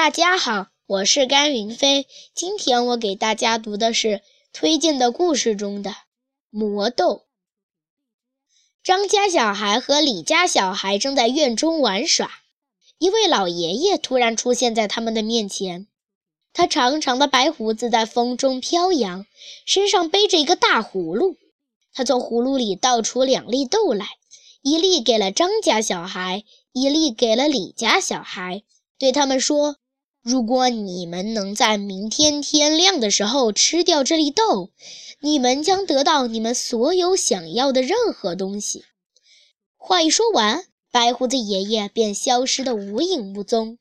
大家好，我是甘云飞。今天我给大家读的是推荐的故事中的魔豆。张家小孩和李家小孩正在院中玩耍，一位老爷爷突然出现在他们的面前。他长长的白胡子在风中飘扬，身上背着一个大葫芦。他从葫芦里倒出两粒豆来，一粒给了张家小孩，一粒给了李家小孩，对他们说。如果你们能在明天天亮的时候吃掉这粒豆，你们将得到你们所有想要的任何东西。话一说完，白胡子爷爷便消失得无影无踪。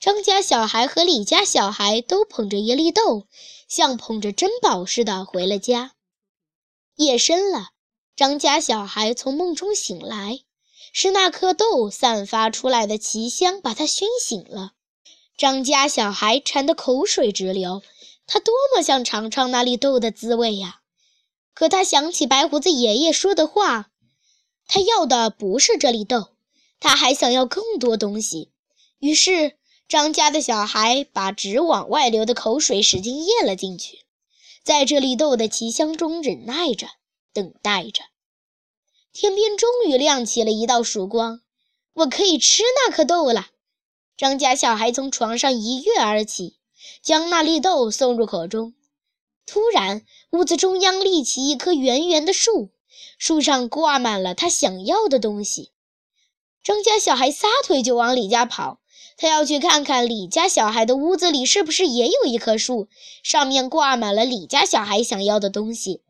张家小孩和李家小孩都捧着一粒豆，像捧着珍宝似的回了家。夜深了，张家小孩从梦中醒来，是那颗豆散发出来的奇香把他熏醒了。张家小孩馋得口水直流，他多么想尝尝那粒豆的滋味呀！可他想起白胡子爷爷说的话，他要的不是这粒豆，他还想要更多东西。于是，张家的小孩把直往外流的口水使劲咽了进去，在这粒豆的奇香中忍耐着，等待着。天边终于亮起了一道曙光，我可以吃那颗豆了。张家小孩从床上一跃而起，将那粒豆送入口中。突然，屋子中央立起一棵圆圆的树，树上挂满了他想要的东西。张家小孩撒腿就往李家跑，他要去看看李家小孩的屋子里是不是也有一棵树，上面挂满了李家小孩想要的东西。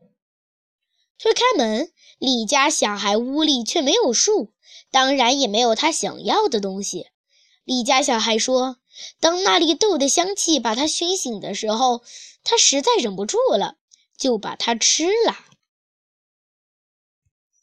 推开门，李家小孩屋里却没有树，当然也没有他想要的东西。李家小孩说：“当那粒豆的香气把他熏醒的时候，他实在忍不住了，就把它吃了。”